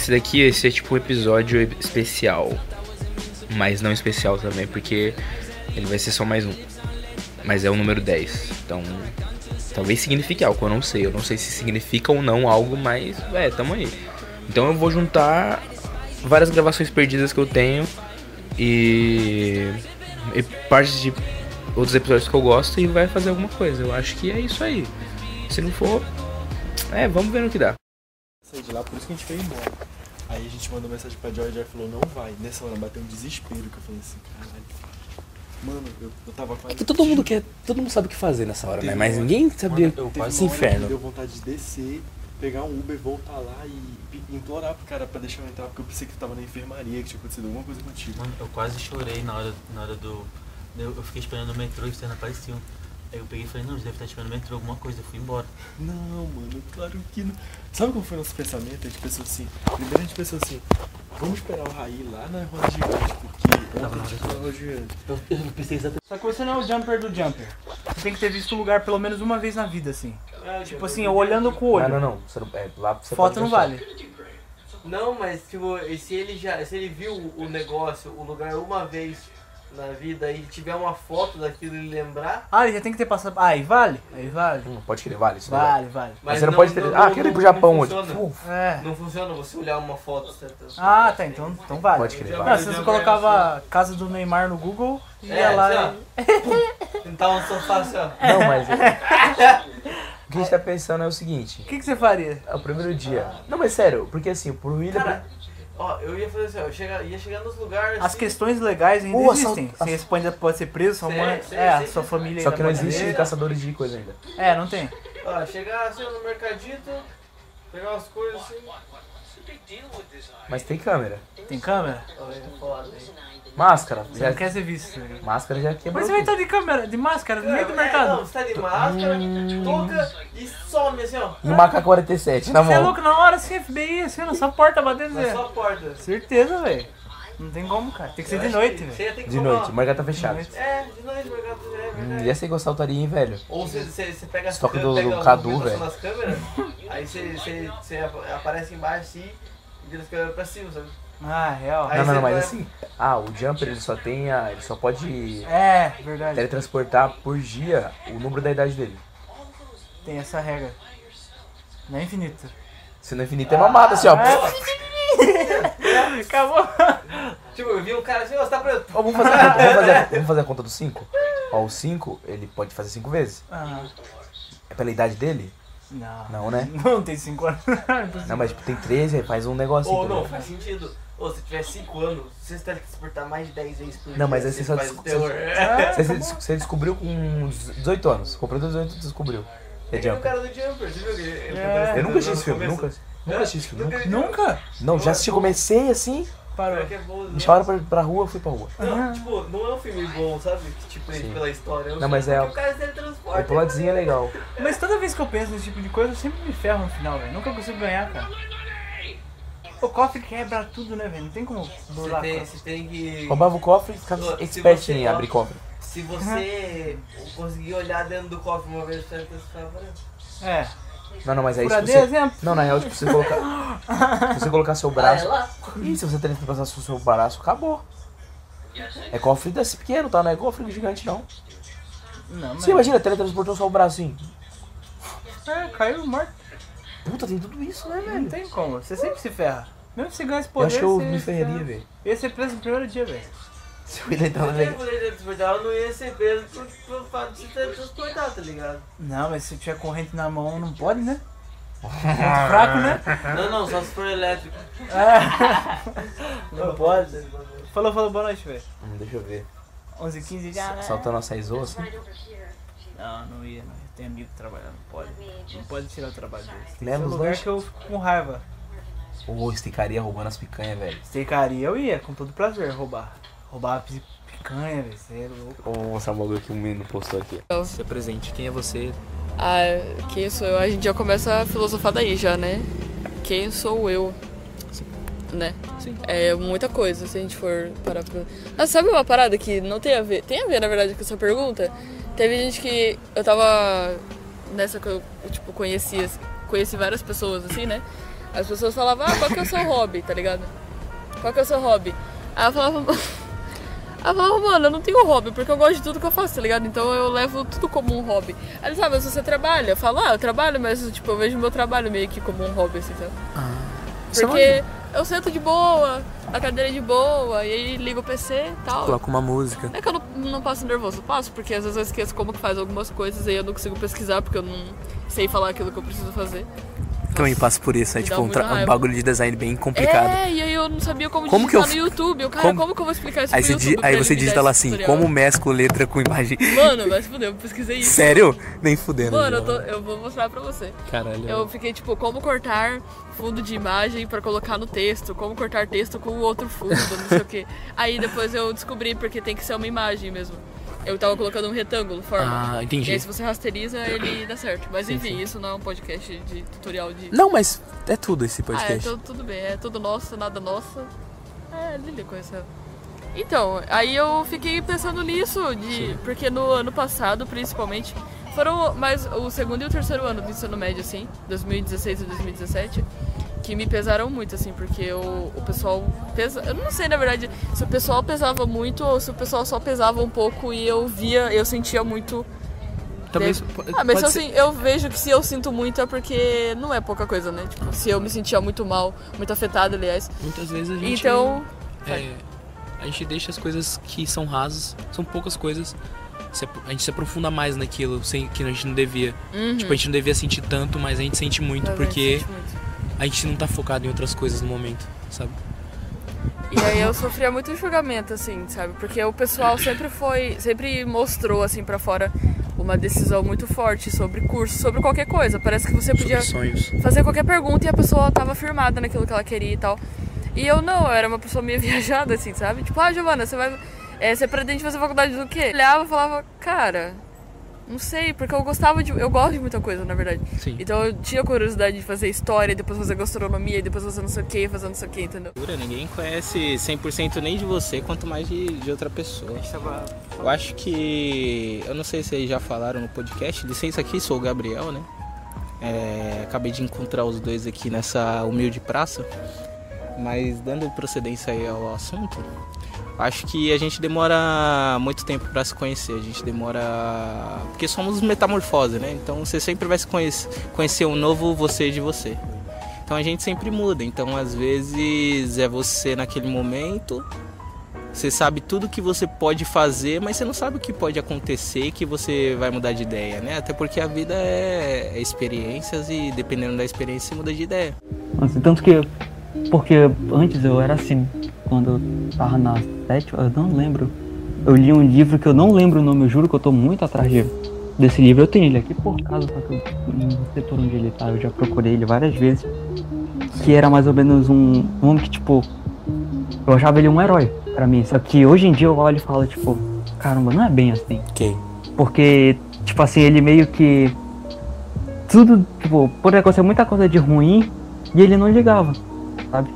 esse daqui, esse é tipo um episódio especial. Mas não especial também, porque ele vai ser só mais um. Mas é o número 10. Então, talvez signifique algo, eu não sei. Eu não sei se significa ou não algo, mas, é, tamo aí. Então eu vou juntar várias gravações perdidas que eu tenho e, e partes de outros episódios que eu gosto e vai fazer alguma coisa. Eu acho que é isso aí. Se não for, é, vamos ver no que dá. Saí de lá, por isso que a gente veio embora. Aí a gente mandou mensagem pra Joy e Joy falou, não vai. Nessa hora bateu um desespero que eu falei assim, caralho. Mano, eu, eu tava quase. É que todo mundo quer, todo mundo sabe o que fazer nessa hora, né? Mas ninguém sabia Mano, eu esse quase uma hora que inferno. Deu vontade de descer, pegar um Uber, voltar lá e pe- implorar pro cara pra deixar eu entrar, porque eu pensei que tava na enfermaria, que tinha acontecido alguma coisa contigo. Mano, eu quase chorei na hora, na hora do. Eu, eu fiquei esperando o metrô e não apareciam. Aí eu peguei e falei, não, eles devem estar esperando metrô, alguma coisa, eu fui embora. Não, mano, claro que não. Sabe qual foi o nosso pensamento? A gente pensou assim, primeiro a gente pensou assim, vamos esperar o Raí lá na roda gigante, porque Tava ontem na a gente foi na roda gigante. Eu, eu pensei exatamente. Só que você não é o jumper do jumper. Você tem que ter visto o lugar pelo menos uma vez na vida, assim. Tipo assim, eu olhando com o olho. Não, não, não. Você não é, lá você Foto não vale. Não, mas tipo, se ele já, se ele viu o negócio, o lugar uma vez na vida e tiver uma foto daquilo e lembrar, Ah, ele já tem que ter passado. Ah, aí vale? Aí vale. Hum, pode querer, vale. Isso Vale, vale. Mas você não, pode ter. ah, quero ir pro Japão hoje. É. Não funciona você olhar uma foto, certo? Ah, tá, então, então vale. Pode crer, Não, vale. se você colocava casa do Neymar no Google, ia É, lá assim, e... Tentar um sofá assim, ó. Não, mas. o que a gente tá pensando é o seguinte. O que, que você faria? É o primeiro dia. Não, mas sério, porque assim, pro William. Cara, ó, eu ia fazer assim, ó, eu chega, ia chegar nos lugares. As assim, questões legais ainda Pô, existem. assalto- Você responde, pode ser preso, sua mãe. sim, é, sim, sua sim. família Só que não pode existe ver. caçadores de coisa ainda. É, não tem. Ó, chegar assim no mercadito, pegar umas coisas assim. Mas tem câmera. Tem câmera? Ó, é foda, hein? Máscara. Você Já, não quer ser visto. né? Máscara já quebrou. Mas você vai estar de câmera, de máscara, no meio do É, mercado. Não, você tá de máscara, touca e some assim, ó. E um AK-47 na Você é mão. louco na hora, assim, FBI, assim, na sua porta batendo. Na Zé. sua porta. Certeza, velho. Não tem como, cara. Tem que ser Eu de noite, velho. Você ia ter que De noite, o mercado tá fechado. É, de noite, mercado é Hum, verdade. ia ser eu saltaria, hein, velho. Ou você, você, você pega Estoque você do- pega do Cadu, velho. nas câmeras, aí você, você, você ap- aparece embaixo assim e vira as câmeras pra cima, sabe? Ah, real. Não, não, não, mas vai- assim. Ah, o Jumper ele só tem a. Ele só pode É, verdade. teletransportar por dia o número da idade dele. Tem essa regra. Não é infinito. Se não é infinito, é mamada assim, ó. Acabou. Tipo, eu vi um cara assim, ó, você tá preto. Ó, vamos, fazer a conta, vamos, fazer, a- vamos fazer a conta do 5? Ó, o 5, ele pode fazer 5 vezes. Ah, É pela idade dele? Não. Não, né? Não tem 5 anos. Não, mas tipo, tem 13, aí faz um negocinho. Ou não, entendeu? faz sentido. Ou se tiver 5 anos, você tem que transportar mais de 10 vezes por dia. Não, mas aí você só faz des- terror. Você, você, você descobriu com 18 anos. Comprou 18 e descobriu. É É nem o Jumper. cara do Jumper, você viu que ele É. Eu nunca no- assisti esse filme, nunca. Nunca assisti esse filme. Nunca. Nunca? Não, já assisti, comecei assim, Parou. É bom, me né? chamaram pra, pra rua, fui pra rua. Não, tipo, não é um filme bom, sabe? Que, Tipo, Sim. pela história. Não, mas é- O cara se teletransporta. O plotzinho é legal. Toda vez que eu penso nesse tipo de coisa, eu sempre me ferro no final, velho. Nunca consigo ganhar, cara. O cofre quebra tudo, né, velho? Não tem como Você burlar. tem, cofre. você tem que. Roubava o cofre e ficava expert você- em abrir cofre. Se você conseguir olhar dentro do cofre uma vez, você vai É. Não, não, mas aí se Por você... exemplo. Não, na real, tipo, se você colocar... se você colocar seu Ah, é braço... lá? Ih, se você teletransportar o seu braço, acabou. É cofre desse pequeno, tá? Não é cofre gigante, não. Não, mas. Você imagina, teletransportou só o bracinho. É, caiu morto. Puta, tem tudo isso, né, Não velho? tem como. Você sempre se ferra. Mesmo se você ganha esse Eu poder. acho que eu você me se ferraria, ferra. velho. Eu ia ser preso no primeiro dia, velho. Se eu entrar Se legal. eu eu não ia ser preso por, por fato de se teletransportar, tá ligado? Não, mas se tiver corrente na mão, não pode, né? Muito fraco, né? Não, não, só se for elétrico. Não pode. Falou, falou, boa noite, velho. Hum, deixa eu ver. 11 15 já. né? Saltando a saizô, assim. Não, não ia, não. Tem amigo que trabalha, não pode. Não pode tirar o trabalho deles. Os lugar que eu fico com raiva. Ô, esticaria roubando as picanhas, velho. Estecaria eu ia, com todo prazer, roubar. Roubar a pi- picanha, velho. Você é louco. Vou mostrar um bagulho que o menino postou aqui. Se apresente, quem é você? Ah, quem sou eu? A gente já começa a filosofar daí já, né? Quem sou eu? Né? Sim. É muita coisa, se a gente for parar pra... Ah, sabe uma parada que não tem a ver? Tem a ver, na verdade, com essa pergunta? Teve gente que... Eu tava... Nessa que eu, tipo, conhecia... Conheci várias pessoas, assim, né? As pessoas falavam, ah, qual que é o seu hobby, tá ligado? Qual que é o seu hobby? Aí eu falava, eu falava, mano, eu não tenho hobby, porque eu gosto de tudo que eu faço, tá ligado? Então eu levo tudo como um hobby. Aí sabe, mas você trabalha? Eu falo, ah, eu trabalho, mas tipo, eu vejo meu trabalho meio que como um hobby, assim, sabe? Isso é Porque eu sento de boa, a cadeira é de boa, e aí ligo o PC e tal. Coloca uma música. Não é que eu não, não passo nervoso, eu passo, porque às vezes eu esqueço como que faz algumas coisas e eu não consigo pesquisar, porque eu não sei falar aquilo que eu preciso fazer. Também passo por isso, é tipo um, um bagulho de design bem complicado. É, e aí eu não sabia como, Como que digitar eu no YouTube. Eu, cara, como- como... que eu vou explicar isso Aí, no você, YouTube? aí você digita lá assim, tutorial? como mesclo letra com imagem. Mano, vai se fuder, eu pesquisei isso. Sério? Nem fudendo. Mano, eu, tô- eu vou mostrar pra você. Caralho. Eu fiquei tipo, como cortar fundo de imagem pra colocar no texto, como cortar texto com outro fundo, não sei o que. Aí depois eu descobri porque tem que ser uma imagem mesmo. Eu tava colocando um retângulo, forma. Ah, E entendi. aí se você rasteriza, ele dá certo. Mas enfim, isso não é um podcast de tutorial de. Não, mas é tudo esse Ah, é, podcast. tudo, tudo bem, é tudo nosso, nada nosso. É, Lili conheceu. Então, aí eu fiquei pensando nisso, de, porque no ano passado, principalmente, foram mais o segundo e o terceiro ano do ensino médio, assim, 2016 e 2017, que me pesaram muito, assim, porque o, o pessoal pesa. Eu não sei, na verdade, se o pessoal pesava muito ou se o pessoal só pesava um pouco e eu via, eu sentia muito Também Deve- po- ah, mas eu, ser- eu vejo que se eu sinto muito é porque não é pouca coisa, né? Tipo, se eu me sentia muito mal, muito afetada, aliás. Muitas vezes a gente. Então, é, a gente deixa as coisas que são rasas, são poucas coisas. A gente se aprofunda mais naquilo sem, que a gente não devia. uhum, Tipo, a gente não devia sentir tanto, mas a gente sente muito porque Sente muito. A gente não tá focado em outras coisas no momento, sabe? E aí eu sofria muito julgamento, assim, sabe? Porque o pessoal sempre foi, sempre mostrou, assim, pra fora uma decisão muito forte sobre curso, sobre qualquer coisa. Parece que você podia fazer qualquer pergunta e a pessoa tava firmada naquilo que ela queria e tal. E eu não, eu era uma pessoa meio viajada, assim, sabe? Tipo, ah, Giovana, você vai. É, você pretende fazer faculdade do quê? Eu olhava e falava, cara, não sei, porque eu gostava de. Eu gosto de muita coisa, na verdade. Sim. Então eu tinha curiosidade de fazer história, depois fazer gastronomia, depois fazer não sei o que, fazer não sei o que, entendeu? Ninguém conhece 100% nem de você, quanto mais de, de outra pessoa. Eu acho que. Eu não sei se vocês já falaram no podcast. Licença aqui, sou o Gabriel, né? É, acabei de encontrar os dois aqui nessa humilde praça. Mas dando procedência aí ao assunto, acho que a gente demora muito tempo para se conhecer. A gente demora. Porque somos metamorfose, né? Então você sempre vai se conhecer, conhecer um novo você de você. Então a gente sempre muda. Então às vezes é você naquele momento. Você sabe tudo que você pode fazer, mas você não sabe o que pode acontecer que você vai mudar de ideia, né? Até porque a vida é, é experiências e dependendo da experiência você muda de ideia. Assim, tanto que. Porque antes eu era assim, quando eu tava na sétima, eu não lembro. Eu li um livro que eu não lembro o nome, eu juro que eu tô muito atrás de- desse livro. Eu tenho ele aqui por causa, só que eu não sei por onde ele tá, eu já procurei ele várias vezes. Que era mais ou menos um, um homem que, tipo. Eu achava ele um herói pra mim. Só que hoje em dia eu olho e falo, tipo, caramba, não é bem assim. Quem? Porque, tipo assim, ele meio que. Tudo, tipo, poderia acontecer muita coisa de ruim e ele não ligava, sabe?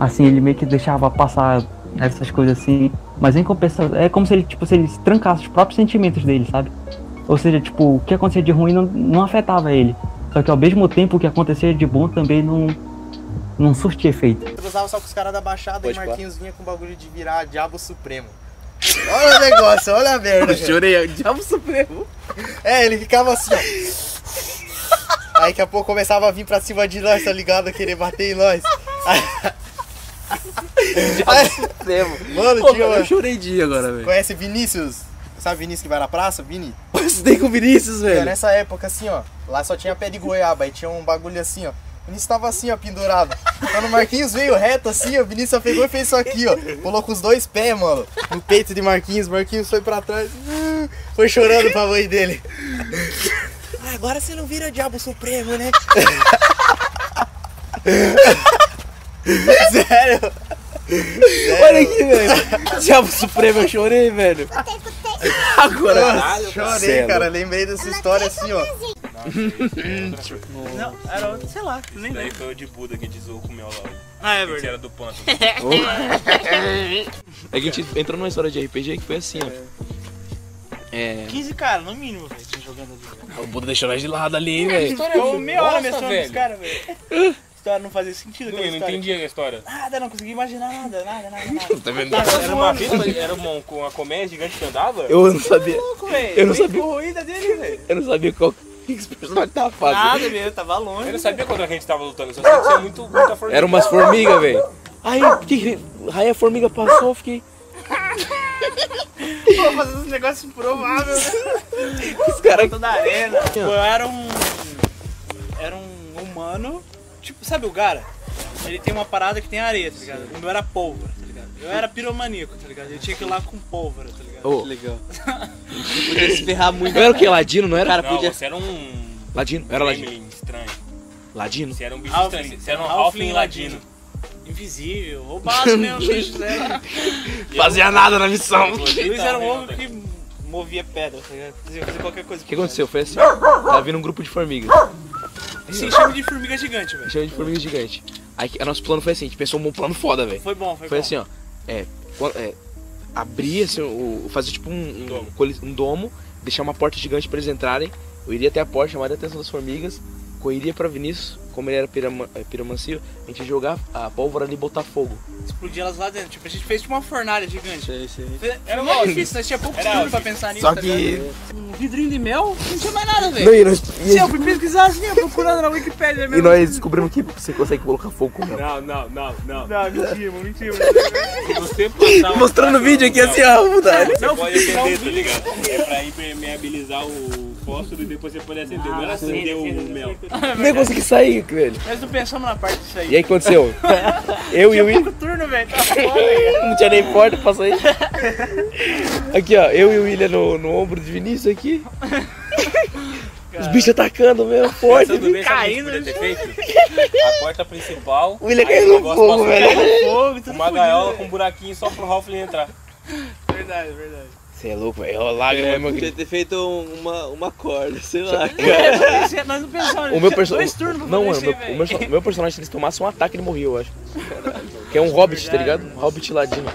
Assim, ele meio que deixava passar essas coisas assim. Mas em compensação, é como se ele, tipo, se ele trancasse os próprios sentimentos dele, sabe? Ou seja, tipo, o que acontecia de ruim não, não afetava ele. Só que ao mesmo tempo o que acontecia de bom também não, não surtia efeito. Eu cruzava só com os caras da Baixada Pode e Marquinhos vinha com o bagulho de virar Diabo Supremo. Olha o negócio, olha a merda. cara. Chorei, Diabo Supremo. É, ele ficava assim, ó. Aí daqui a pouco começava a vir pra cima de nós, tá ligado? Querer bater em nós. Aí... Supremo. Mano, Pô, tinha eu chorei de agora, velho. Conhece Vinícius? Sabe Vinícius que vai na praça? Vini? Eu estudei com o Vinícius, velho. nessa época, assim, ó. Lá só tinha pé de goiaba, aí tinha um bagulho assim, ó. O Vinícius tava assim, ó, pendurado. Quando o Marquinhos veio reto assim, ó, o Vinícius só pegou e fez isso aqui, ó. Colocou os dois pés, mano, no peito de Marquinhos. Marquinhos foi pra trás, ah, foi chorando pra mãe dele. Ah, agora você não vira Diabo Supremo, né? Sério? Olha aqui, velho. Diabo Supremo, eu chorei, velho. Agora. Nossa, chorei, é cara. Lembrei dessa história assim, ó. Não, era outro, sei lá, nem Daí lembro. foi o de Buda que desou com o meu lá. Ah, é Que verdade. era do pântano. É que a gente entrou numa história de RPG que foi assim, ó. É. 15 caras, no mínimo, velho, tinha jogando ali. O Buda deixou nós de lado ali, velho. Ficou meia hora caras, velho. Cara, não fazia sentido Não, eu não história. entendi a história. Nada, não consegui imaginar nada, nada, nada, nada. Tá vendo? Tava Era uma besta, era uma, com a colmeia gigante que andava? Eu não sabia. louco, velho. Eu não sabia. corroída dele, velho. Eu não sabia qual que esse personagem tava fazendo. Nada mesmo, tava longe. Eu não sabia quando a gente tava lutando, só sei que tinha muito, muita formiga. Era umas formigas, velho. Aí, que, aí a formiga passou, eu fiquei. Pô, fazendo esse negócio improvável, né? Os caras. Toda arena. Pô, eu era um. Era um humano. Tipo, sabe o Gara? Ele tem uma parada que tem areia, tá ligado? O meu era pólvora, tá ligado? Eu era piromaníaco, tá ligado? Eu tinha que ir lá com pólvora, tá ligado? Ô, Legal. Podia se ferrar muito. não era o que? Ladino, não era? Cara, Não, podia. você era um... Ladino? Era ladino. Gremlin estranho. Ladino? Você era um bicho Halfling. estranho. Você era um Halfling ladino. Invisível, roubado mesmo, os bichos eram. Fazia nada na missão. O Luiz era um homem que movia pedra, tá ligado? Fazia qualquer coisa. O que aconteceu? Foi assim, ó. Tava vindo um grupo de formigas. Se chama de formiga gigante, velho. Chama de formiga gigante. Aí o nosso plano foi assim, a gente pensou um plano foda, velho. Foi bom, foi, Foi bom. assim, ó. É. é abrir assim, o. Fazer tipo um, um, coli- um domo, deixar uma porta gigante pra eles entrarem. Eu iria até a porta, chamaria a atenção das formigas, correria pra Vinícius, como ele era pirama, é, piramancio, a gente ia jogar a pólvora ali e botar fogo. Explodir elas lá dentro. Tipo, a gente fez tipo uma fornalha gigante. Sei, sei. Era mó difícil, nós tinha pouco tempo pra pensar nisso. Só tá que. ligado? Um vidrinho de mel, não tinha mais nada, Não, velho. e nós, Se eu fui pesquisar assim, procurando na Wikipedia e mesmo. nós descobrimos que você consegue colocar fogo com mel. Não, não, não, não. Não, mentira, mentira. Você passar Mostrando o vídeo aqui assim, ó, mudar. Você pode acender, tá ligado? É pra impermeabilizar o fósforo e depois você pode acender. Não era acender o mel. Nem consegui sair, velho. Nós não pensamos na parte disso aí. E aí o que aconteceu? Eu e o William. Turno, velho. Tá. Não tinha nem porta pra sair. Aqui, ó, eu e o William no, no ombro de Vinícius aqui. Os bichos atacando mesmo, forte. Bem, Caindo no? A porta principal. O William caiu no fogo, velho. Fogo, tudo Uma gaiola velho. com um buraquinho só pro Halfling entrar. Verdade, verdade. Você é louco, velho. Ó, lágrima, meu Podia querido. ter feito um- uma, uma corda, sei lá, É, cara. nós não pensamos O meu personagem. Dois turnos pra Não, fazer mano, meu, o meu, meu personagem, se eles tomassem um ataque, ele morria, eu acho. Que é um hobbit, tá ligado? Um hobbit ladino.